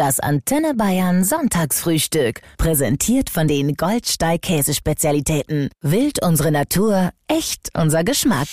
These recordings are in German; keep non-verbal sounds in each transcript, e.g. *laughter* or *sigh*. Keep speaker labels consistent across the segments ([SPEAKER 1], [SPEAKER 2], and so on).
[SPEAKER 1] Das Antenne Bayern Sonntagsfrühstück. Präsentiert von den Goldsteig Käsespezialitäten. Wild unsere Natur, echt unser Geschmack.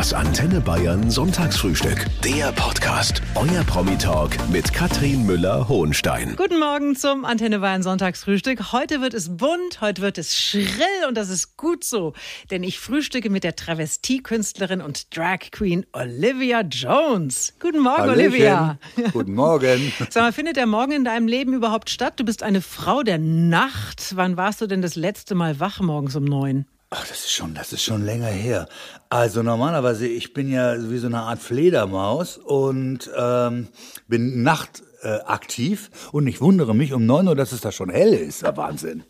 [SPEAKER 2] Das Antenne Bayern Sonntagsfrühstück. Der Podcast. Euer Promi-Talk mit Katrin Müller-Hohenstein.
[SPEAKER 3] Guten Morgen zum Antenne Bayern Sonntagsfrühstück. Heute wird es bunt, heute wird es schrill und das ist gut so. Denn ich frühstücke mit der Travestiekünstlerin und Drag Queen Olivia Jones. Guten Morgen,
[SPEAKER 4] Hallöchen.
[SPEAKER 3] Olivia.
[SPEAKER 4] Guten Morgen. *laughs*
[SPEAKER 3] Sag mal, findet der Morgen in deinem Leben überhaupt statt? Du bist eine Frau der Nacht. Wann warst du denn das letzte Mal wach morgens um neun?
[SPEAKER 4] Ach, das ist schon, das ist schon länger her. Also normalerweise, ich bin ja wie so eine Art Fledermaus und ähm, bin nachtaktiv äh, aktiv und ich wundere mich um neun Uhr, dass es da schon hell ist. Wahnsinn.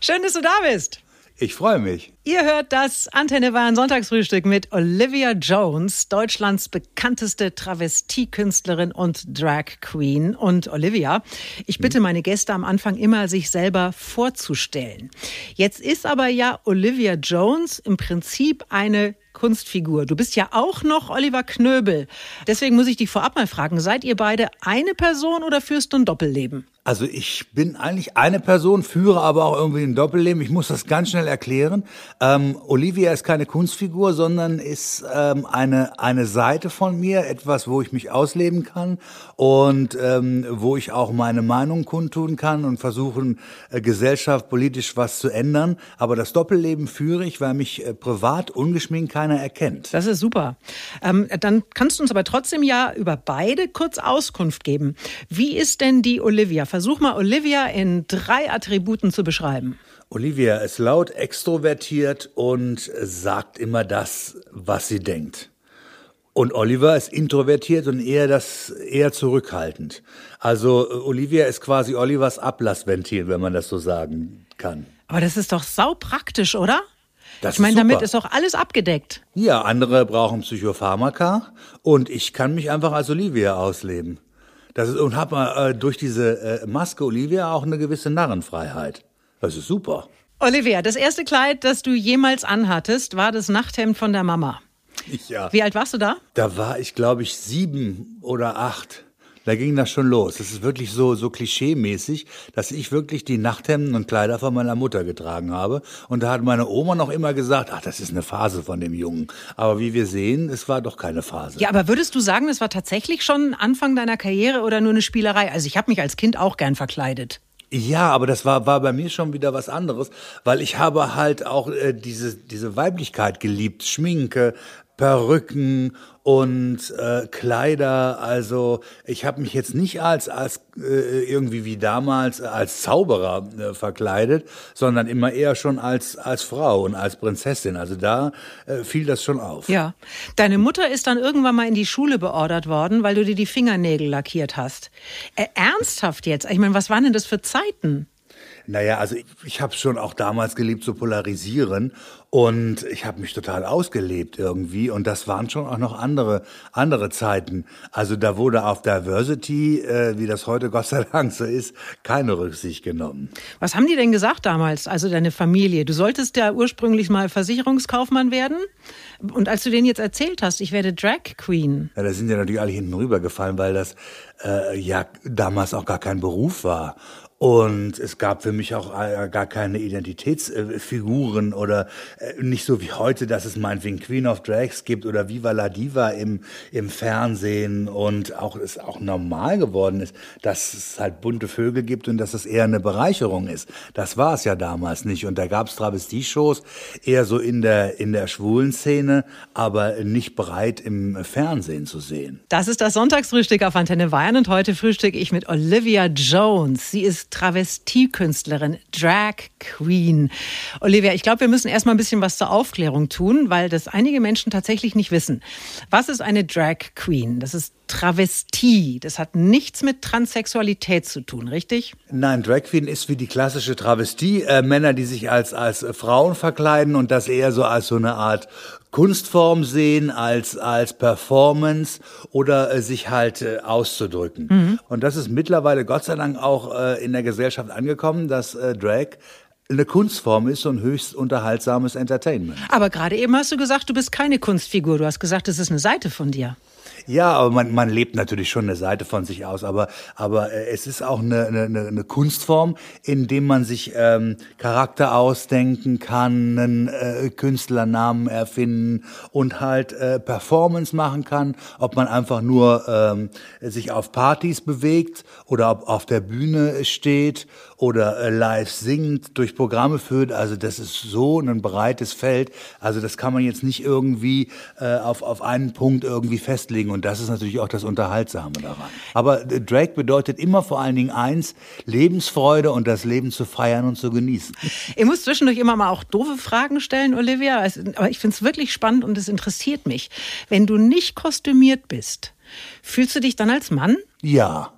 [SPEAKER 3] Schön, dass du da bist.
[SPEAKER 4] Ich freue mich.
[SPEAKER 3] Ihr hört das Antenne Bayern Sonntagsfrühstück mit Olivia Jones, Deutschlands bekannteste Travestiekünstlerin und Drag Queen. Und Olivia, ich bitte meine Gäste am Anfang immer, sich selber vorzustellen. Jetzt ist aber ja Olivia Jones im Prinzip eine Kunstfigur. Du bist ja auch noch Oliver Knöbel. Deswegen muss ich dich vorab mal fragen, seid ihr beide eine Person oder führst du ein Doppelleben?
[SPEAKER 4] Also ich bin eigentlich eine Person, führe aber auch irgendwie ein Doppelleben. Ich muss das ganz schnell erklären. Ähm, Olivia ist keine Kunstfigur, sondern ist ähm, eine eine Seite von mir, etwas, wo ich mich ausleben kann und ähm, wo ich auch meine Meinung kundtun kann und versuchen, äh, Gesellschaft politisch was zu ändern. Aber das Doppelleben führe ich, weil mich äh, privat ungeschminkt keiner erkennt.
[SPEAKER 3] Das ist super. Ähm, dann kannst du uns aber trotzdem ja über beide kurz Auskunft geben. Wie ist denn die Olivia? Versuch mal Olivia in drei Attributen zu beschreiben.
[SPEAKER 4] Olivia ist laut, extrovertiert und sagt immer das, was sie denkt. Und Oliver ist introvertiert und eher das eher zurückhaltend. Also äh, Olivia ist quasi Olivers Ablassventil, wenn man das so sagen kann.
[SPEAKER 3] Aber das ist doch sau praktisch, oder?
[SPEAKER 4] Das
[SPEAKER 3] ich meine, damit ist doch alles abgedeckt.
[SPEAKER 4] Ja, andere brauchen Psychopharmaka und ich kann mich einfach als Olivia ausleben. Das ist, und habe äh, durch diese äh, Maske Olivia auch eine gewisse Narrenfreiheit. Das ist super.
[SPEAKER 3] Olivia, das erste Kleid, das du jemals anhattest, war das Nachthemd von der Mama.
[SPEAKER 4] Ja.
[SPEAKER 3] Wie alt warst du da?
[SPEAKER 4] Da war ich, glaube ich, sieben oder acht. Da ging das schon los. Das ist wirklich so, so klischee-mäßig, dass ich wirklich die Nachthemden und Kleider von meiner Mutter getragen habe. Und da hat meine Oma noch immer gesagt, ach, das ist eine Phase von dem Jungen. Aber wie wir sehen, es war doch keine Phase.
[SPEAKER 3] Ja, aber würdest du sagen, das war tatsächlich schon Anfang deiner Karriere oder nur eine Spielerei? Also ich habe mich als Kind auch gern verkleidet.
[SPEAKER 4] Ja, aber das war, war bei mir schon wieder was anderes, weil ich habe halt auch äh, diese, diese Weiblichkeit geliebt. Schminke, Perücken und äh, Kleider. Also ich habe mich jetzt nicht als, als äh, irgendwie wie damals als Zauberer äh, verkleidet, sondern immer eher schon als, als Frau und als Prinzessin. Also da äh, fiel das schon auf.
[SPEAKER 3] Ja. Deine Mutter ist dann irgendwann mal in die Schule beordert worden, weil du dir die Fingernägel lackiert hast. Äh, ernsthaft jetzt? Ich meine, was waren denn das für Zeiten?
[SPEAKER 4] Naja, also ich, ich habe schon auch damals geliebt zu polarisieren und ich habe mich total ausgelebt irgendwie und das waren schon auch noch andere andere Zeiten. Also da wurde auf Diversity, äh, wie das heute Gott sei Dank so ist, keine Rücksicht genommen.
[SPEAKER 3] Was haben die denn gesagt damals, also deine Familie? Du solltest ja ursprünglich mal Versicherungskaufmann werden. Und als du denen jetzt erzählt hast, ich werde Drag Queen.
[SPEAKER 4] Ja, da sind ja natürlich alle hinten rübergefallen, weil das äh, ja damals auch gar kein Beruf war. Und es gab für mich auch äh, gar keine Identitätsfiguren oder äh, nicht so wie heute, dass es meinetwegen Queen of Drags gibt oder Viva la Diva im, im Fernsehen und auch es auch normal geworden ist, dass es halt bunte Vögel gibt und dass es eher eine Bereicherung ist. Das war es ja damals nicht. Und da gab es Travestie-Shows eher so in der, in der schwulen Szene, aber nicht breit im Fernsehen zu sehen.
[SPEAKER 3] Das ist das Sonntagsfrühstück auf Antenne Bayern und heute frühstücke ich mit Olivia Jones. Sie ist Travestiekünstlerin, Drag Queen. Olivia, ich glaube, wir müssen erstmal ein bisschen was zur Aufklärung tun, weil das einige Menschen tatsächlich nicht wissen. Was ist eine Drag Queen? Das ist Travestie. Das hat nichts mit Transsexualität zu tun, richtig?
[SPEAKER 4] Nein, Drag Queen ist wie die klassische Travestie. Äh, Männer, die sich als, als Frauen verkleiden und das eher so als so eine Art Kunstform sehen, als, als Performance oder äh, sich halt äh, auszudrücken.
[SPEAKER 3] Mhm.
[SPEAKER 4] Und das ist mittlerweile Gott sei Dank auch äh, in der Gesellschaft angekommen, dass äh, Drag eine Kunstform ist und höchst unterhaltsames Entertainment.
[SPEAKER 3] Aber gerade eben hast du gesagt, du bist keine Kunstfigur. Du hast gesagt, es ist eine Seite von dir.
[SPEAKER 4] Ja, aber man, man lebt natürlich schon eine Seite von sich aus, aber, aber äh, es ist auch eine, eine, eine Kunstform, in dem man sich ähm, Charakter ausdenken kann, einen äh, Künstlernamen erfinden und halt äh, Performance machen kann, ob man einfach nur ähm, sich auf Partys bewegt oder ob auf der Bühne steht oder äh, live singt, durch Programme führt. Also das ist so ein breites Feld. Also das kann man jetzt nicht irgendwie äh, auf, auf einen Punkt irgendwie festlegen. Und das ist natürlich auch das Unterhaltsame daran. Aber äh, Drake bedeutet immer vor allen Dingen eins, Lebensfreude und das Leben zu feiern und zu genießen.
[SPEAKER 3] Ich muss zwischendurch immer mal auch doofe Fragen stellen, Olivia. Aber ich finde es wirklich spannend und es interessiert mich. Wenn du nicht kostümiert bist, fühlst du dich dann als Mann?
[SPEAKER 4] Ja.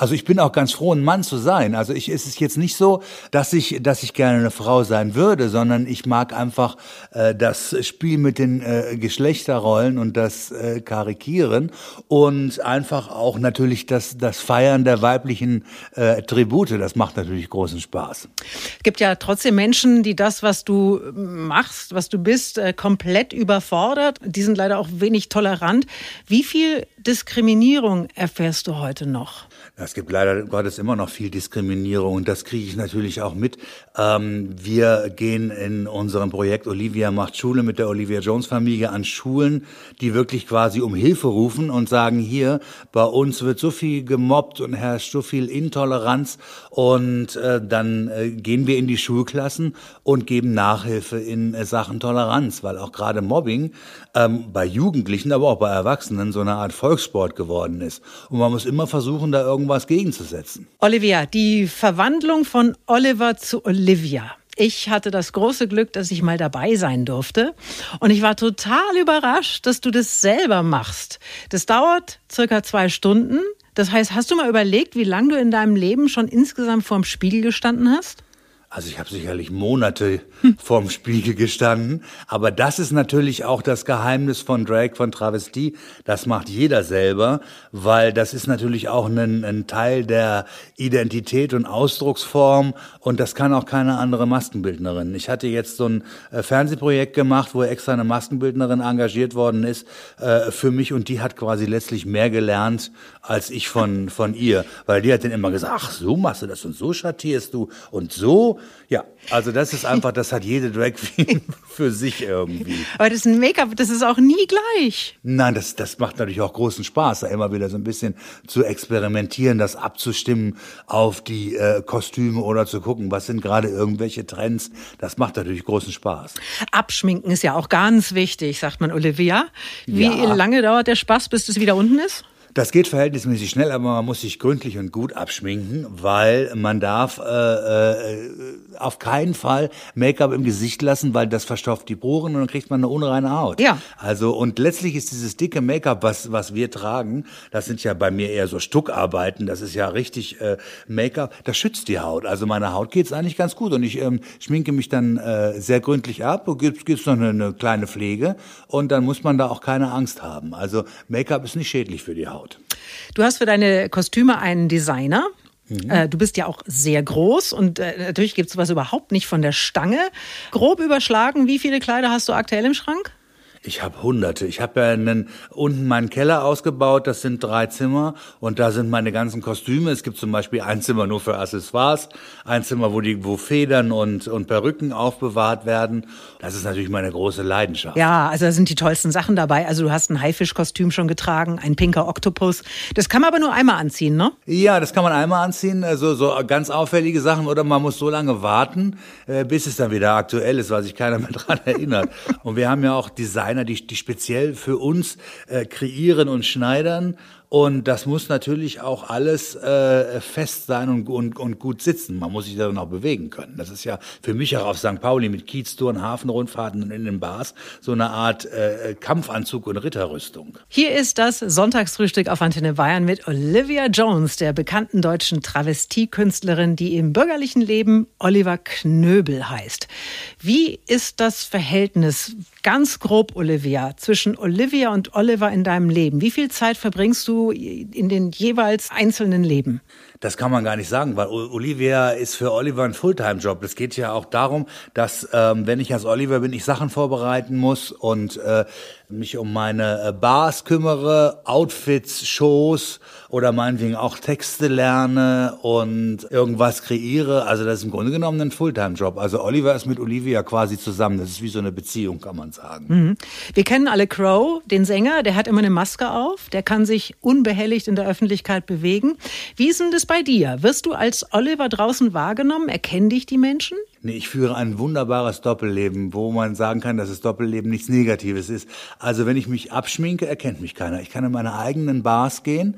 [SPEAKER 4] Also ich bin auch ganz froh, ein Mann zu sein. Also ich ist es jetzt nicht so, dass ich, dass ich gerne eine Frau sein würde, sondern ich mag einfach äh, das Spiel mit den äh, Geschlechterrollen und das äh, Karikieren und einfach auch natürlich das, das Feiern der weiblichen äh, Tribute. Das macht natürlich großen Spaß.
[SPEAKER 3] Es gibt ja trotzdem Menschen, die das, was du machst, was du bist, äh, komplett überfordert. Die sind leider auch wenig tolerant. Wie viel Diskriminierung erfährst du heute noch?
[SPEAKER 4] Es gibt leider Gottes immer noch viel Diskriminierung und das kriege ich natürlich auch mit. Ähm, wir gehen in unserem Projekt Olivia macht Schule mit der Olivia Jones Familie an Schulen, die wirklich quasi um Hilfe rufen und sagen, hier, bei uns wird so viel gemobbt und herrscht so viel Intoleranz und äh, dann äh, gehen wir in die Schulklassen und geben Nachhilfe in äh, Sachen Toleranz, weil auch gerade Mobbing ähm, bei Jugendlichen, aber auch bei Erwachsenen so eine Art Volkssport geworden ist. Und man muss immer versuchen, da irgendwas gegenzusetzen.
[SPEAKER 3] Olivia, die Verwandlung von Oliver zu Olivia. Ich hatte das große Glück, dass ich mal dabei sein durfte. Und ich war total überrascht, dass du das selber machst. Das dauert circa zwei Stunden. Das heißt, hast du mal überlegt, wie lange du in deinem Leben schon insgesamt vorm Spiegel gestanden hast?
[SPEAKER 4] Also ich habe sicherlich Monate *laughs* vorm Spiegel gestanden, aber das ist natürlich auch das Geheimnis von Drag, von Travestie. Das macht jeder selber, weil das ist natürlich auch ein, ein Teil der Identität und Ausdrucksform und das kann auch keine andere Maskenbildnerin. Ich hatte jetzt so ein äh, Fernsehprojekt gemacht, wo extra eine Maskenbildnerin engagiert worden ist äh, für mich und die hat quasi letztlich mehr gelernt als ich von von ihr, weil die hat dann immer gesagt, ach so machst du das und so schattierst du und so ja, also das ist einfach, *laughs* das hat jede Drag Queen *laughs* für sich irgendwie.
[SPEAKER 3] Aber das ist ein Make-up, das ist auch nie gleich.
[SPEAKER 4] Nein, das, das macht natürlich auch großen Spaß, da immer wieder so ein bisschen zu experimentieren, das abzustimmen auf die äh, Kostüme oder zu gucken, was sind gerade irgendwelche Trends. Das macht natürlich großen Spaß.
[SPEAKER 3] Abschminken ist ja auch ganz wichtig, sagt man Olivia. Wie ja. lange dauert der Spaß, bis es wieder unten ist?
[SPEAKER 4] Das geht verhältnismäßig schnell, aber man muss sich gründlich und gut abschminken, weil man darf äh, äh, auf keinen Fall Make-up im Gesicht lassen, weil das verstopft die Poren und dann kriegt man eine unreine Haut.
[SPEAKER 3] Ja.
[SPEAKER 4] Also und letztlich ist dieses dicke Make-up, was was wir tragen, das sind ja bei mir eher so Stuckarbeiten, das ist ja richtig äh, Make-up, das schützt die Haut. Also meine Haut geht's eigentlich ganz gut und ich ähm, schminke mich dann äh, sehr gründlich ab und gibt's gibt's noch eine, eine kleine Pflege und dann muss man da auch keine Angst haben. Also Make-up ist nicht schädlich für die Haut.
[SPEAKER 3] Du hast für deine Kostüme einen Designer. Mhm. Äh, du bist ja auch sehr groß und äh, natürlich gibt es sowas überhaupt nicht von der Stange. Grob überschlagen, wie viele Kleider hast du aktuell im Schrank?
[SPEAKER 4] Ich habe hunderte. Ich habe ja einen, unten meinen Keller ausgebaut, das sind drei Zimmer und da sind meine ganzen Kostüme. Es gibt zum Beispiel ein Zimmer nur für Accessoires, ein Zimmer, wo die, wo Federn und, und Perücken aufbewahrt werden. Das ist natürlich meine große Leidenschaft.
[SPEAKER 3] Ja, also da sind die tollsten Sachen dabei. Also du hast ein Haifischkostüm schon getragen, ein pinker Oktopus. Das kann man aber nur einmal anziehen, ne?
[SPEAKER 4] Ja, das kann man einmal anziehen. Also so ganz auffällige Sachen oder man muss so lange warten, äh, bis es dann wieder aktuell ist, weil sich keiner mehr *laughs* dran erinnert. Und wir haben ja auch Design Designer, die, die speziell für uns äh, kreieren und schneidern. Und das muss natürlich auch alles äh, fest sein und, und, und gut sitzen. Man muss sich darin auch bewegen können. Das ist ja für mich auch auf St. Pauli mit Kieztouren, Hafenrundfahrten und in den Bars so eine Art äh, Kampfanzug und Ritterrüstung.
[SPEAKER 3] Hier ist das Sonntagsfrühstück auf Antenne Bayern mit Olivia Jones, der bekannten deutschen Travestiekünstlerin, die im bürgerlichen Leben Oliver Knöbel heißt. Wie ist das Verhältnis Ganz grob, Olivia, zwischen Olivia und Oliver in deinem Leben. Wie viel Zeit verbringst du in den jeweils einzelnen Leben?
[SPEAKER 4] Das kann man gar nicht sagen, weil Olivia ist für Oliver ein Fulltime-Job. Es geht ja auch darum, dass ähm, wenn ich als Oliver bin, ich Sachen vorbereiten muss und äh, mich um meine äh, Bars kümmere, Outfits, Shows oder meinetwegen auch Texte lerne und irgendwas kreiere. Also das ist im Grunde genommen ein Fulltime-Job. Also Oliver ist mit Olivia quasi zusammen. Das ist wie so eine Beziehung, kann man sagen.
[SPEAKER 3] Mhm. Wir kennen alle Crow, den Sänger. Der hat immer eine Maske auf. Der kann sich unbehelligt in der Öffentlichkeit bewegen. Wie ist denn das bei dir? Wirst du als Oliver draußen wahrgenommen? Erkennen dich die Menschen?
[SPEAKER 4] Nee, ich führe ein wunderbares Doppelleben, wo man sagen kann, dass das Doppelleben nichts Negatives ist. Also wenn ich mich abschminke, erkennt mich keiner. Ich kann in meine eigenen Bars gehen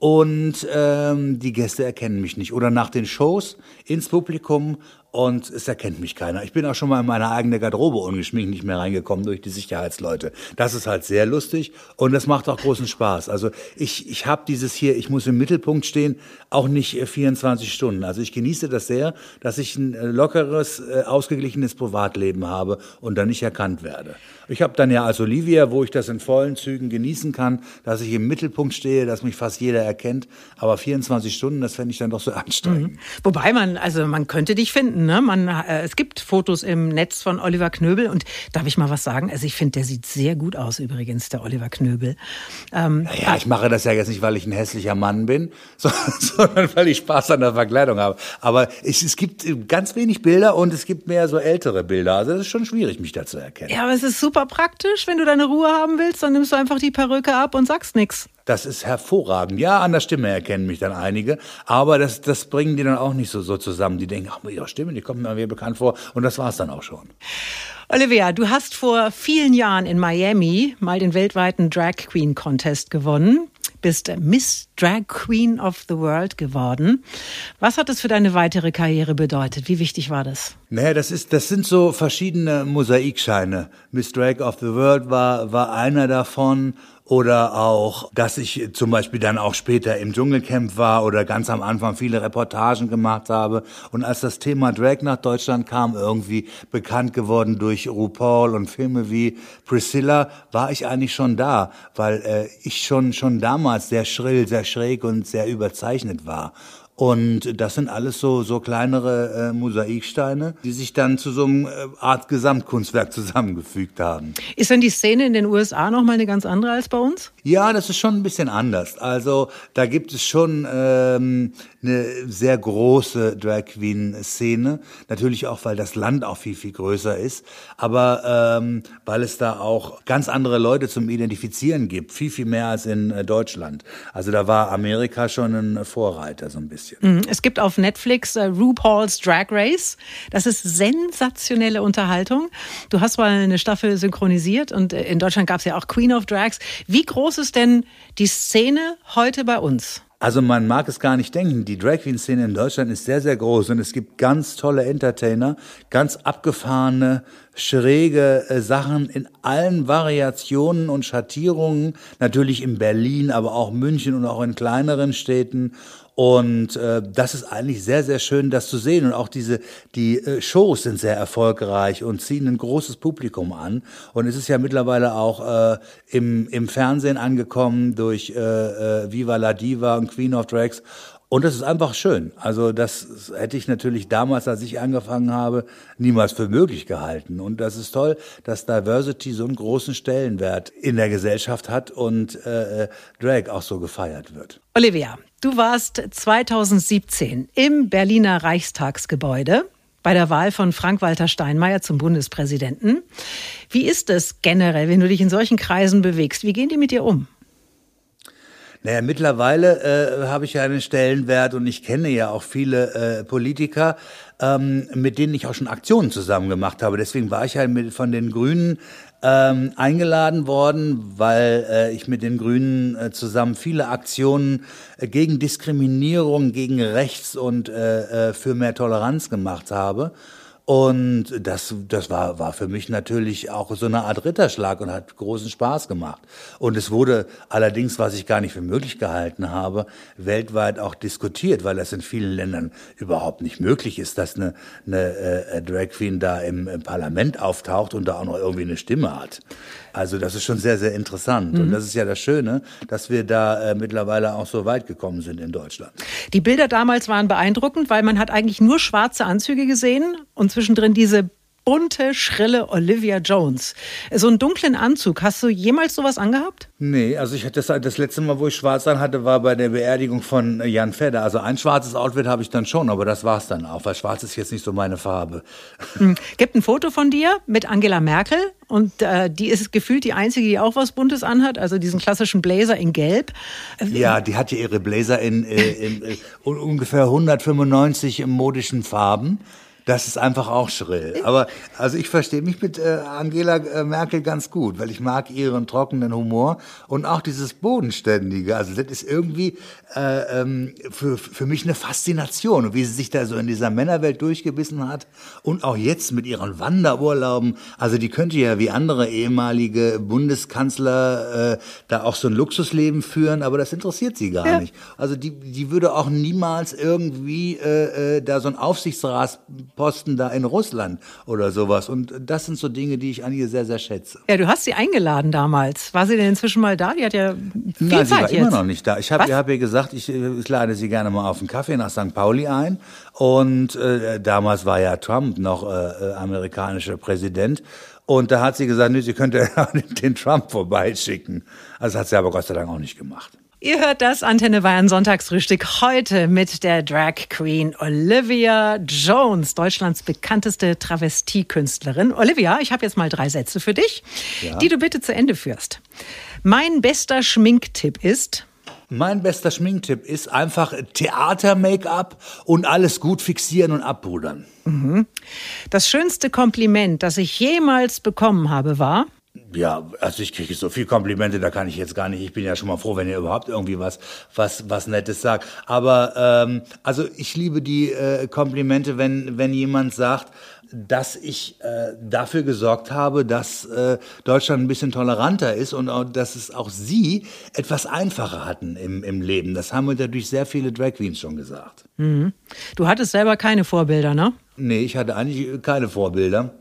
[SPEAKER 4] und ähm, die Gäste erkennen mich nicht. Oder nach den Shows ins Publikum und es erkennt mich keiner. Ich bin auch schon mal in meine eigene Garderobe ungeschminkt nicht mehr reingekommen durch die Sicherheitsleute. Das ist halt sehr lustig und das macht auch großen Spaß. Also ich, ich habe dieses hier, ich muss im Mittelpunkt stehen, auch nicht 24 äh, Stunden. Also ich genieße das sehr, dass ich ein äh, lockeres, äh, ausgeglichenes Privatleben habe und dann nicht erkannt werde. Ich habe dann ja als Olivia, wo ich das in vollen Zügen genießen kann, dass ich im Mittelpunkt stehe, dass mich fast jeder erkennt. Aber 24 Stunden, das fände ich dann doch so anstrengend. Mhm.
[SPEAKER 3] Wobei man, also man könnte dich finden finden. Ne? Man, äh, es gibt Fotos im Netz von Oliver Knöbel und darf ich mal was sagen? Also ich finde, der sieht sehr gut aus übrigens, der Oliver Knöbel.
[SPEAKER 4] Ähm, ja, ich mache das ja jetzt nicht, weil ich ein hässlicher Mann bin, *laughs* sondern weil ich Spaß an der Verkleidung habe. Aber es, es gibt ganz wenig Bilder und es gibt mehr so ältere Bilder. Also es ist schon schwierig, mich da zu erkennen.
[SPEAKER 3] Ja, aber es ist super praktisch. Wenn du deine Ruhe haben willst, dann nimmst du einfach die Perücke ab und sagst nichts.
[SPEAKER 4] Das ist hervorragend. Ja, an der Stimme erkennen mich dann einige, aber das, das bringen die dann auch nicht so, so zusammen. Die denken, ach, mit ihrer Stimme, die kommt mir bekannt vor und das war's dann auch schon.
[SPEAKER 3] Olivia, du hast vor vielen Jahren in Miami mal den weltweiten Drag Queen Contest gewonnen, bist Miss Drag Queen of the World geworden. Was hat das für deine weitere Karriere bedeutet? Wie wichtig war das?
[SPEAKER 4] Naja, das ist, das sind so verschiedene Mosaikscheine. Miss Drag of the World war, war einer davon oder auch, dass ich zum Beispiel dann auch später im Dschungelcamp war oder ganz am Anfang viele Reportagen gemacht habe. Und als das Thema Drag nach Deutschland kam, irgendwie bekannt geworden durch RuPaul und Filme wie Priscilla, war ich eigentlich schon da, weil äh, ich schon schon damals sehr schrill, sehr schräg und sehr überzeichnet war. Und das sind alles so, so kleinere äh, Mosaiksteine, die sich dann zu so einem äh, Art Gesamtkunstwerk zusammengefügt haben.
[SPEAKER 3] Ist denn die Szene in den USA noch mal eine ganz andere als bei uns?
[SPEAKER 4] Ja, das ist schon ein bisschen anders. Also da gibt es schon ähm, eine sehr große Drag Queen Szene. Natürlich auch, weil das Land auch viel, viel größer ist. Aber ähm, weil es da auch ganz andere Leute zum Identifizieren gibt. Viel, viel mehr als in äh, Deutschland. Also da war Amerika schon ein Vorreiter so ein bisschen.
[SPEAKER 3] Mhm. Es gibt auf Netflix äh, RuPaul's Drag Race. Das ist sensationelle Unterhaltung. Du hast mal eine Staffel synchronisiert und äh, in Deutschland gab es ja auch Queen of Drags. Wie groß ist denn die Szene heute bei uns?
[SPEAKER 4] Also man mag es gar nicht denken, die Drag Queen Szene in Deutschland ist sehr, sehr groß und es gibt ganz tolle Entertainer, ganz abgefahrene, schräge äh, Sachen in allen Variationen und Schattierungen, natürlich in Berlin, aber auch München und auch in kleineren Städten und äh, das ist eigentlich sehr, sehr schön, das zu sehen. Und auch diese, die äh, Shows sind sehr erfolgreich und ziehen ein großes Publikum an. Und es ist ja mittlerweile auch äh, im, im Fernsehen angekommen durch äh, äh, Viva la Diva und Queen of Drags. Und das ist einfach schön. Also das hätte ich natürlich damals, als ich angefangen habe, niemals für möglich gehalten. Und das ist toll, dass Diversity so einen großen Stellenwert in der Gesellschaft hat und äh, Drag auch so gefeiert wird.
[SPEAKER 3] Olivia, du warst 2017 im Berliner Reichstagsgebäude bei der Wahl von Frank-Walter Steinmeier zum Bundespräsidenten. Wie ist es generell, wenn du dich in solchen Kreisen bewegst? Wie gehen die mit dir um?
[SPEAKER 4] Naja, mittlerweile äh, habe ich ja einen Stellenwert und ich kenne ja auch viele äh, Politiker, ähm, mit denen ich auch schon Aktionen zusammen gemacht habe. Deswegen war ich ja mit, von den Grünen ähm, eingeladen worden, weil äh, ich mit den Grünen äh, zusammen viele Aktionen äh, gegen Diskriminierung, gegen Rechts und äh, äh für mehr Toleranz gemacht habe. Und das, das war, war für mich natürlich auch so eine Art Ritterschlag und hat großen Spaß gemacht. Und es wurde allerdings, was ich gar nicht für möglich gehalten habe, weltweit auch diskutiert, weil das in vielen Ländern überhaupt nicht möglich ist, dass eine, eine äh, Drag Queen da im, im Parlament auftaucht und da auch noch irgendwie eine Stimme hat. Also das ist schon sehr, sehr interessant. Mhm. Und das ist ja das Schöne, dass wir da äh, mittlerweile auch so weit gekommen sind in Deutschland.
[SPEAKER 3] Die Bilder damals waren beeindruckend, weil man hat eigentlich nur schwarze Anzüge gesehen und zwischendrin diese bunte, schrille Olivia Jones. So einen dunklen Anzug. Hast du jemals sowas angehabt?
[SPEAKER 4] Nee, also ich hatte das, das letzte Mal, wo ich schwarz an hatte, war bei der Beerdigung von Jan Fedder. Also ein schwarzes Outfit habe ich dann schon, aber das war's dann auch, weil schwarz ist jetzt nicht so meine Farbe.
[SPEAKER 3] Hm. Gibt ein Foto von dir mit Angela Merkel und äh, die ist gefühlt die einzige, die auch was Buntes anhat, also diesen klassischen Blazer in Gelb.
[SPEAKER 4] Ja, die hat ja ihre Blazer in, äh, in, in äh, ungefähr 195 modischen Farben. Das ist einfach auch schrill. Aber also ich verstehe mich mit äh, Angela äh, Merkel ganz gut, weil ich mag ihren trockenen Humor und auch dieses Bodenständige. Also das ist irgendwie äh, ähm, für, für mich eine Faszination. Und wie sie sich da so in dieser Männerwelt durchgebissen hat und auch jetzt mit ihren Wanderurlauben. Also die könnte ja wie andere ehemalige Bundeskanzler äh, da auch so ein Luxusleben führen, aber das interessiert sie gar ja. nicht. Also die, die würde auch niemals irgendwie äh, äh, da so ein Aufsichtsratsposten da in Russland oder sowas. Und das sind so Dinge, die ich an ihr sehr, sehr schätze.
[SPEAKER 3] Ja, du hast sie eingeladen damals. War sie denn inzwischen mal da? Die hat ja viel
[SPEAKER 4] Nein,
[SPEAKER 3] Zeit
[SPEAKER 4] sie war
[SPEAKER 3] jetzt.
[SPEAKER 4] immer noch nicht da. Ich habe hab ihr gesagt, ich, ich lade Sie gerne mal auf einen Kaffee nach St. Pauli ein. Und äh, damals war ja Trump noch äh, äh amerikanischer Präsident. Und da hat sie gesagt, nee, sie könnte *laughs* den Trump vorbeischicken. Also hat sie aber Gott sei Dank auch nicht gemacht.
[SPEAKER 3] Ihr hört das Antenne Bayern Sonntagsfrühstück heute mit der Drag Queen Olivia Jones, Deutschlands bekannteste Travestiekünstlerin. Olivia, ich habe jetzt mal drei Sätze für dich, ja. die du bitte zu Ende führst. Mein bester Schminktipp ist,
[SPEAKER 4] mein bester Schminktipp ist einfach Theater-Make-up und alles gut fixieren und abbrudern. Mhm.
[SPEAKER 3] Das schönste Kompliment, das ich jemals bekommen habe, war?
[SPEAKER 4] Ja, also ich kriege so viel Komplimente, da kann ich jetzt gar nicht. Ich bin ja schon mal froh, wenn ihr überhaupt irgendwie was, was, was Nettes sagt. Aber ähm, also ich liebe die äh, Komplimente, wenn wenn jemand sagt, dass ich äh, dafür gesorgt habe, dass äh, Deutschland ein bisschen toleranter ist und auch, dass es auch sie etwas einfacher hatten im, im Leben. Das haben mir dadurch sehr viele Drag Queens schon gesagt.
[SPEAKER 3] Mhm. Du hattest selber keine Vorbilder, ne?
[SPEAKER 4] Nee, ich hatte eigentlich keine Vorbilder.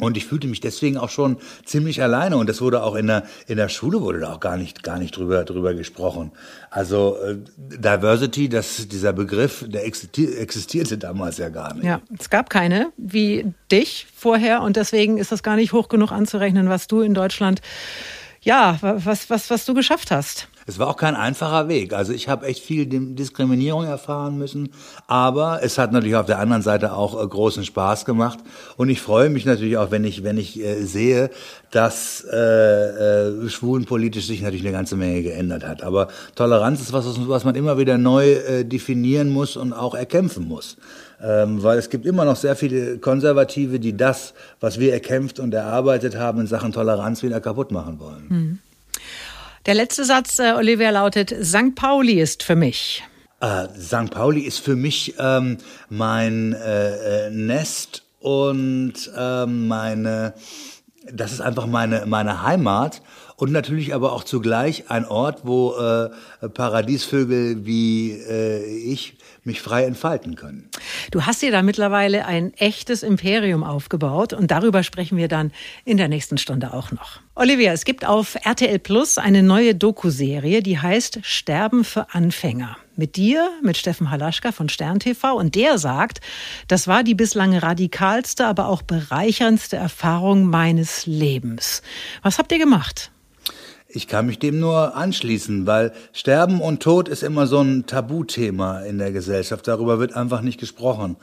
[SPEAKER 4] Und ich fühlte mich deswegen auch schon ziemlich alleine. Und das wurde auch in der, in der Schule wurde da auch gar nicht, gar nicht drüber, drüber gesprochen. Also äh, Diversity, das, dieser Begriff, der existierte damals ja gar nicht.
[SPEAKER 3] Ja, es gab keine wie dich vorher. Und deswegen ist das gar nicht hoch genug anzurechnen, was du in Deutschland, ja, was, was, was du geschafft hast.
[SPEAKER 4] Es war auch kein einfacher Weg. Also ich habe echt viel Diskriminierung erfahren müssen, aber es hat natürlich auf der anderen Seite auch äh, großen Spaß gemacht und ich freue mich natürlich auch, wenn ich wenn ich äh, sehe, dass äh, äh, schwulenpolitisch sich natürlich eine ganze Menge geändert hat. Aber Toleranz ist was, was man immer wieder neu äh, definieren muss und auch erkämpfen muss. Ähm, weil es gibt immer noch sehr viele Konservative, die das, was wir erkämpft und erarbeitet haben in Sachen Toleranz, wieder kaputt machen wollen.
[SPEAKER 3] Mhm. Der letzte Satz, äh, Olivia, lautet, St. Pauli ist für mich.
[SPEAKER 4] Äh, St. Pauli ist für mich ähm, mein äh, äh, Nest und ähm, meine, das ist einfach meine, meine Heimat und natürlich aber auch zugleich ein Ort, wo äh, Paradiesvögel wie äh, ich mich frei entfalten können.
[SPEAKER 3] Du hast dir da mittlerweile ein echtes Imperium aufgebaut und darüber sprechen wir dann in der nächsten Stunde auch noch. Olivia, es gibt auf RTL Plus eine neue Doku-Serie, die heißt Sterben für Anfänger. Mit dir, mit Steffen Halaschka von Stern TV und der sagt, das war die bislang radikalste, aber auch bereicherndste Erfahrung meines Lebens. Was habt ihr gemacht?
[SPEAKER 4] Ich kann mich dem nur anschließen, weil Sterben und Tod ist immer so ein Tabuthema in der Gesellschaft. Darüber wird einfach nicht gesprochen.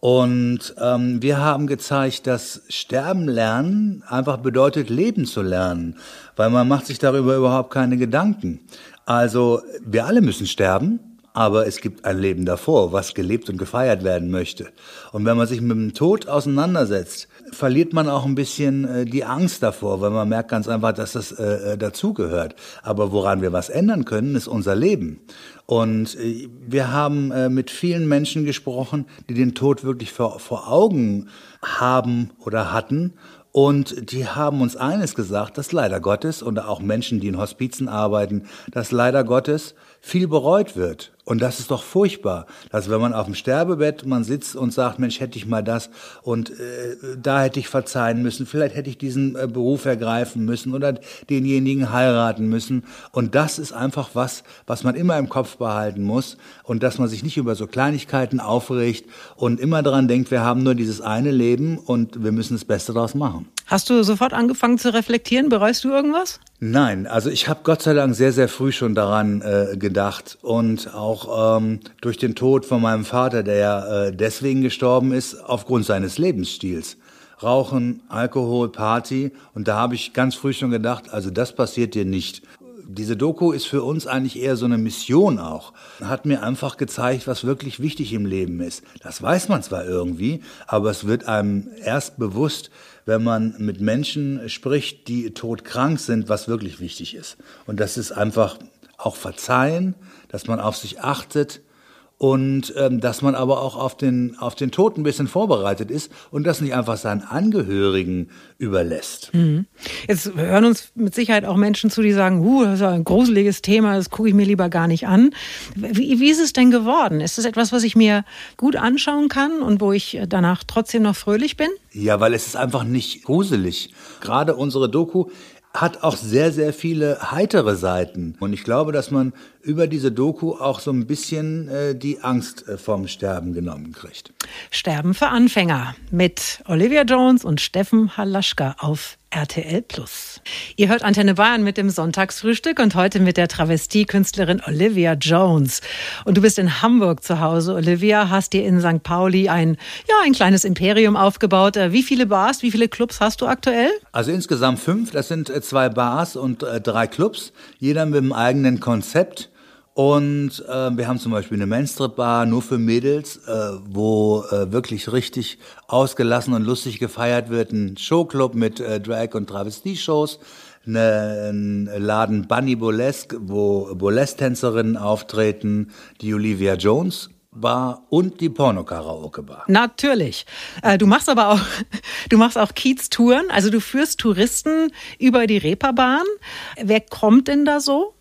[SPEAKER 4] Und ähm, wir haben gezeigt, dass Sterben lernen einfach bedeutet, leben zu lernen, weil man macht sich darüber überhaupt keine Gedanken. Also wir alle müssen sterben, aber es gibt ein Leben davor, was gelebt und gefeiert werden möchte. Und wenn man sich mit dem Tod auseinandersetzt, verliert man auch ein bisschen äh, die Angst davor, weil man merkt ganz einfach, dass das äh, äh, dazugehört. Aber woran wir was ändern können, ist unser Leben. Und äh, wir haben äh, mit vielen Menschen gesprochen, die den Tod wirklich vor, vor Augen haben oder hatten und die haben uns eines gesagt, dass leider Gottes und auch Menschen, die in Hospizen arbeiten, dass leider Gottes viel bereut wird. Und das ist doch furchtbar, dass wenn man auf dem Sterbebett man sitzt und sagt, Mensch, hätte ich mal das und äh, da hätte ich verzeihen müssen, vielleicht hätte ich diesen äh, Beruf ergreifen müssen oder denjenigen heiraten müssen. Und das ist einfach was, was man immer im Kopf behalten muss und dass man sich nicht über so Kleinigkeiten aufregt und immer daran denkt, wir haben nur dieses eine Leben und wir müssen das Beste daraus machen.
[SPEAKER 3] Hast du sofort angefangen zu reflektieren? Bereust du irgendwas?
[SPEAKER 4] Nein, also ich habe Gott sei Dank sehr, sehr früh schon daran äh, gedacht und auch ähm, durch den Tod von meinem Vater, der ja äh, deswegen gestorben ist, aufgrund seines Lebensstils. Rauchen, Alkohol, Party und da habe ich ganz früh schon gedacht, also das passiert dir nicht. Diese Doku ist für uns eigentlich eher so eine Mission auch. Hat mir einfach gezeigt, was wirklich wichtig im Leben ist. Das weiß man zwar irgendwie, aber es wird einem erst bewusst, wenn man mit Menschen spricht, die todkrank sind, was wirklich wichtig ist. Und das ist einfach auch Verzeihen, dass man auf sich achtet, und ähm, dass man aber auch auf den, auf den Tod ein bisschen vorbereitet ist und das nicht einfach seinen Angehörigen überlässt.
[SPEAKER 3] Mhm. Jetzt hören uns mit Sicherheit auch Menschen zu, die sagen, huh, das ist ein gruseliges Thema, das gucke ich mir lieber gar nicht an. Wie, wie ist es denn geworden? Ist das etwas, was ich mir gut anschauen kann und wo ich danach trotzdem noch fröhlich bin?
[SPEAKER 4] Ja, weil es ist einfach nicht gruselig. Gerade unsere Doku hat auch sehr, sehr viele heitere Seiten. Und ich glaube, dass man über diese Doku auch so ein bisschen äh, die Angst äh, vorm Sterben genommen kriegt.
[SPEAKER 3] Sterben für Anfänger mit Olivia Jones und Steffen Halaschka auf RTL Plus. Ihr hört Antenne Bayern mit dem Sonntagsfrühstück und heute mit der Travestiekünstlerin Olivia Jones. Und du bist in Hamburg zu Hause, Olivia, hast dir in St. Pauli ein, ja, ein kleines Imperium aufgebaut. Äh, wie viele Bars, wie viele Clubs hast du aktuell?
[SPEAKER 4] Also insgesamt fünf. Das sind äh, zwei Bars und drei Clubs. Jeder mit einem eigenen Konzept. Und äh, wir haben zum Beispiel eine Mainstrip-Bar nur für Mädels, äh, wo äh, wirklich richtig ausgelassen und lustig gefeiert wird. Ein Showclub mit äh, Drag- und Travestie-Shows. Ein Laden Bunny Burlesque, wo Burlesque-Tänzerinnen auftreten. Die Olivia Jones Bar und die Porno-Karaoke Bar.
[SPEAKER 3] Natürlich. Äh, du machst aber auch, *laughs* du machst auch Kiez-Touren. Also du führst Touristen über die Reeperbahn. Wer kommt denn da so?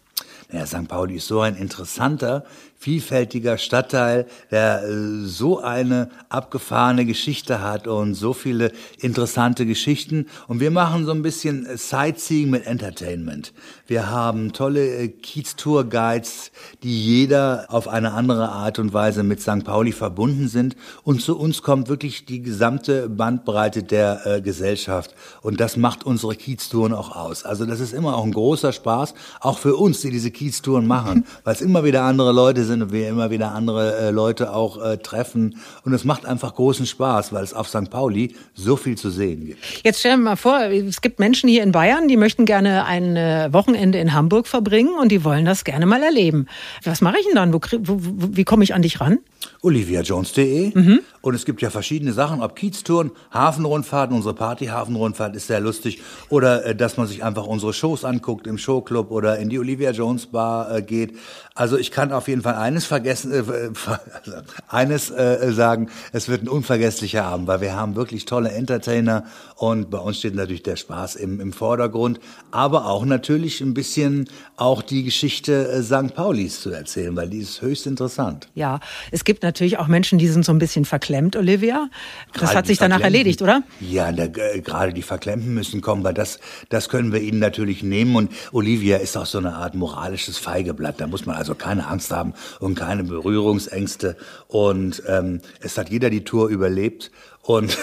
[SPEAKER 4] Ja, St. Pauli ist so ein interessanter, vielfältiger Stadtteil, der äh, so eine abgefahrene Geschichte hat und so viele interessante Geschichten. Und wir machen so ein bisschen Sightseeing mit Entertainment. Wir haben tolle äh, Kiez-Tour-Guides, die jeder auf eine andere Art und Weise mit St. Pauli verbunden sind. Und zu uns kommt wirklich die gesamte Bandbreite der äh, Gesellschaft. Und das macht unsere Kiez-Touren auch aus. Also das ist immer auch ein großer Spaß, auch für uns, die diese Kiez-Touren machen, *laughs* weil es immer wieder andere Leute sind und wir immer wieder andere äh, Leute auch äh, treffen. Und es macht einfach großen Spaß, weil es auf St. Pauli so viel zu sehen gibt.
[SPEAKER 3] Jetzt stell dir mal vor, es gibt Menschen hier in Bayern, die möchten gerne ein äh, Wochenende in Hamburg verbringen und die wollen das gerne mal erleben. Was mache ich denn dann? Wo, wo, wie komme ich an dich ran?
[SPEAKER 4] oliviajones.de mhm. und es gibt ja verschiedene Sachen, ob Kieztouren, Hafenrundfahrten, unsere Party-Hafenrundfahrt ist sehr lustig oder äh, dass man sich einfach unsere Shows anguckt im Showclub oder in die Olivia Jones Bar äh, geht. Also ich kann auf jeden Fall eines vergessen, äh, *laughs* eines äh, sagen, es wird ein unvergesslicher Abend, weil wir haben wirklich tolle Entertainer und bei uns steht natürlich der Spaß im, im Vordergrund, aber auch natürlich ein bisschen auch die Geschichte äh, St. Paulis zu erzählen, weil die ist höchst interessant.
[SPEAKER 3] Ja, es gibt natürlich auch Menschen, die sind so ein bisschen verklemmt, Olivia. Das gerade hat sich danach erledigt, oder?
[SPEAKER 4] Ja, da, äh, gerade die Verklemmten müssen kommen, weil das, das können wir ihnen natürlich nehmen. Und Olivia ist auch so eine Art moralisches Feigeblatt. Da muss man also keine Angst haben und keine Berührungsängste. Und ähm, es hat jeder die Tour überlebt. Und,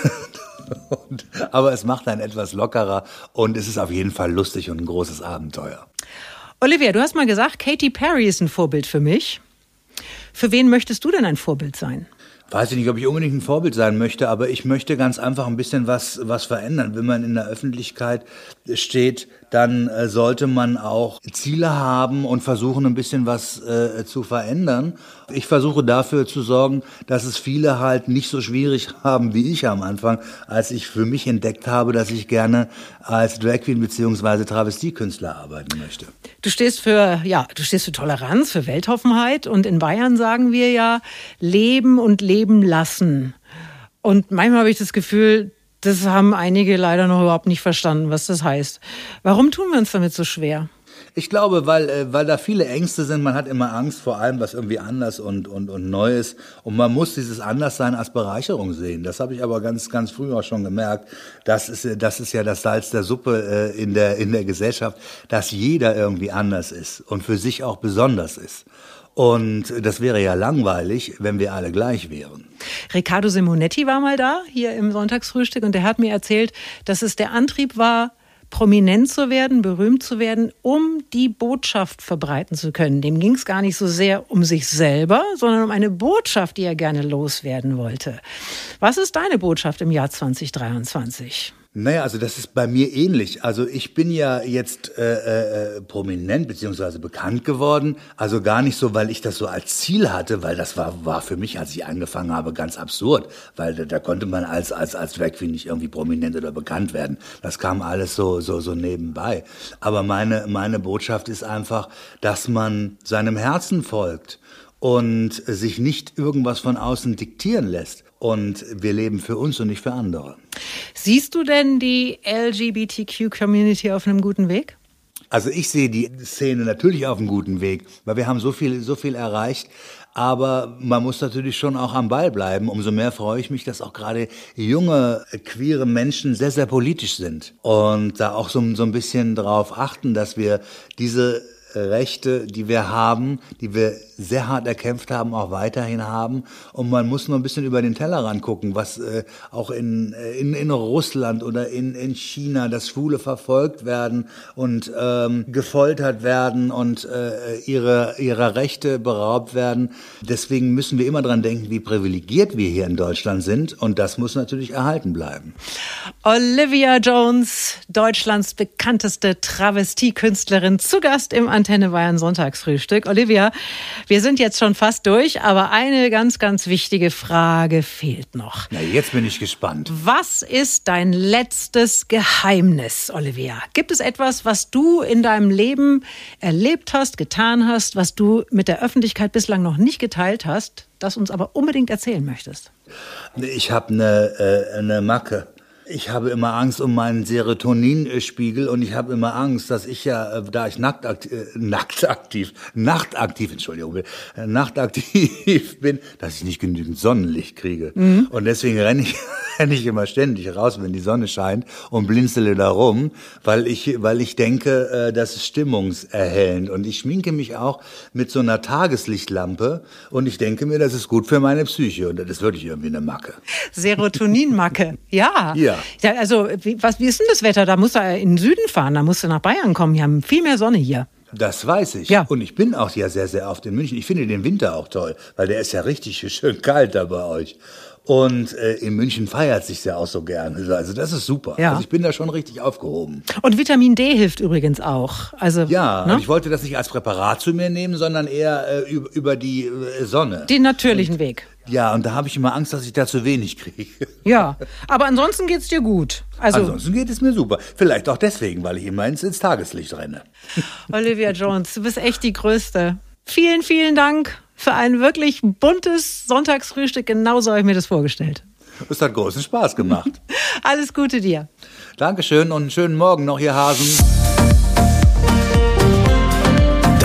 [SPEAKER 4] *laughs* und aber es macht einen etwas lockerer und es ist auf jeden Fall lustig und ein großes Abenteuer.
[SPEAKER 3] Olivia, du hast mal gesagt, Katy Perry ist ein Vorbild für mich. Für wen möchtest du denn ein Vorbild sein?
[SPEAKER 4] Weiß ich nicht, ob ich unbedingt ein Vorbild sein möchte, aber ich möchte ganz einfach ein bisschen was, was verändern. Wenn man in der Öffentlichkeit steht, dann äh, sollte man auch Ziele haben und versuchen, ein bisschen was äh, zu verändern. Ich versuche dafür zu sorgen, dass es viele halt nicht so schwierig *laughs* haben wie ich am Anfang, als ich für mich entdeckt habe, dass ich gerne als Drag Queen beziehungsweise Travestiekünstler arbeiten möchte.
[SPEAKER 3] Du stehst für, ja, du stehst für Toleranz, für Weltoffenheit und in Bayern sagen wir ja, leben und leben lassen. Und manchmal habe ich das Gefühl, das haben einige leider noch überhaupt nicht verstanden, was das heißt. Warum tun wir uns damit so schwer?
[SPEAKER 4] Ich glaube, weil, äh, weil da viele Ängste sind. Man hat immer Angst vor allem, was irgendwie anders und, und, und neu ist. Und man muss dieses Anderssein als Bereicherung sehen. Das habe ich aber ganz, ganz früh auch schon gemerkt. Das ist, das ist ja das Salz der Suppe äh, in, der, in der Gesellschaft, dass jeder irgendwie anders ist und für sich auch besonders ist. Und das wäre ja langweilig, wenn wir alle gleich wären.
[SPEAKER 3] Riccardo Simonetti war mal da, hier im Sonntagsfrühstück, und der hat mir erzählt, dass es der Antrieb war, prominent zu werden, berühmt zu werden, um die Botschaft verbreiten zu können. Dem ging es gar nicht so sehr um sich selber, sondern um eine Botschaft, die er gerne loswerden wollte. Was ist deine Botschaft im Jahr 2023?
[SPEAKER 4] Naja, also das ist bei mir ähnlich. Also ich bin ja jetzt äh, äh, prominent beziehungsweise bekannt geworden. Also gar nicht so, weil ich das so als Ziel hatte, weil das war, war für mich, als ich angefangen habe, ganz absurd. Weil da, da konnte man als, als, als Drag Queen nicht irgendwie prominent oder bekannt werden. Das kam alles so, so, so nebenbei. Aber meine, meine Botschaft ist einfach, dass man seinem Herzen folgt und sich nicht irgendwas von außen diktieren lässt. Und wir leben für uns und nicht für andere.
[SPEAKER 3] Siehst du denn die LGBTQ-Community auf einem guten Weg?
[SPEAKER 4] Also ich sehe die Szene natürlich auf einem guten Weg, weil wir haben so viel, so viel erreicht. Aber man muss natürlich schon auch am Ball bleiben. Umso mehr freue ich mich, dass auch gerade junge, queere Menschen sehr, sehr politisch sind und da auch so, so ein bisschen darauf achten, dass wir diese Rechte, die wir haben, die wir sehr hart erkämpft haben, auch weiterhin haben. Und man muss nur ein bisschen über den Tellerrand gucken, was äh, auch in, äh, in, in Russland oder in, in China, dass Schwule verfolgt werden und ähm, gefoltert werden und äh, ihre, Rechte beraubt werden. Deswegen müssen wir immer dran denken, wie privilegiert wir hier in Deutschland sind. Und das muss natürlich erhalten bleiben.
[SPEAKER 3] Olivia Jones, Deutschlands bekannteste Travestiekünstlerin, zu Gast im Antenne Bayern Sonntagsfrühstück. Olivia, wir sind jetzt schon fast durch, aber eine ganz, ganz wichtige Frage fehlt noch.
[SPEAKER 4] Na, jetzt bin ich gespannt.
[SPEAKER 3] Was ist dein letztes Geheimnis, Olivia? Gibt es etwas, was du in deinem Leben erlebt hast, getan hast, was du mit der Öffentlichkeit bislang noch nicht geteilt hast, das uns aber unbedingt erzählen möchtest?
[SPEAKER 4] Ich habe eine, äh, eine Macke. Ich habe immer Angst um meinen Serotoninspiegel und ich habe immer Angst, dass ich ja, äh, da ich nacktaktiv, äh, *laughs* nacktaktiv, nachtaktiv, Entschuldigung, äh, nachtaktiv *laughs* bin, dass ich nicht genügend Sonnenlicht kriege. Mhm. Und deswegen renne ich, *laughs* renne ich immer ständig raus, wenn die Sonne scheint und blinzele da rum, weil ich, weil ich denke, äh, das ist stimmungserhellend. Und ich schminke mich auch mit so einer Tageslichtlampe und ich denke mir, das ist gut für meine Psyche und das ist wirklich irgendwie eine Macke.
[SPEAKER 3] Serotoninmacke, ja.
[SPEAKER 4] Ja.
[SPEAKER 3] Ja. Also, wie, was, wie ist denn das Wetter? Da musst du in den Süden fahren, da musst du nach Bayern kommen. Wir haben viel mehr Sonne hier.
[SPEAKER 4] Das weiß ich. Ja. Und ich bin auch ja sehr, sehr oft in München. Ich finde den Winter auch toll, weil der ist ja richtig *laughs* schön kalt da bei euch. Und äh, in München feiert sich ja auch so gerne. Also das ist super. Ja. Also ich bin da schon richtig aufgehoben.
[SPEAKER 3] Und Vitamin D hilft übrigens auch. Also
[SPEAKER 4] ja, ne? ich wollte das nicht als Präparat zu mir nehmen, sondern eher äh, über, über die äh, Sonne.
[SPEAKER 3] Den natürlichen und, Weg.
[SPEAKER 4] Ja, und da habe ich immer Angst, dass ich da zu wenig kriege. *laughs*
[SPEAKER 3] Ja, aber ansonsten geht's dir gut.
[SPEAKER 4] Also ansonsten geht es mir super. Vielleicht auch deswegen, weil ich immer ins, ins Tageslicht renne. *laughs*
[SPEAKER 3] Olivia Jones, du bist echt die Größte. Vielen, vielen Dank für ein wirklich buntes Sonntagsfrühstück. Genauso habe ich mir das vorgestellt.
[SPEAKER 4] Es hat großen Spaß gemacht. *laughs*
[SPEAKER 3] Alles Gute dir.
[SPEAKER 4] Dankeschön und einen schönen Morgen noch, ihr Hasen.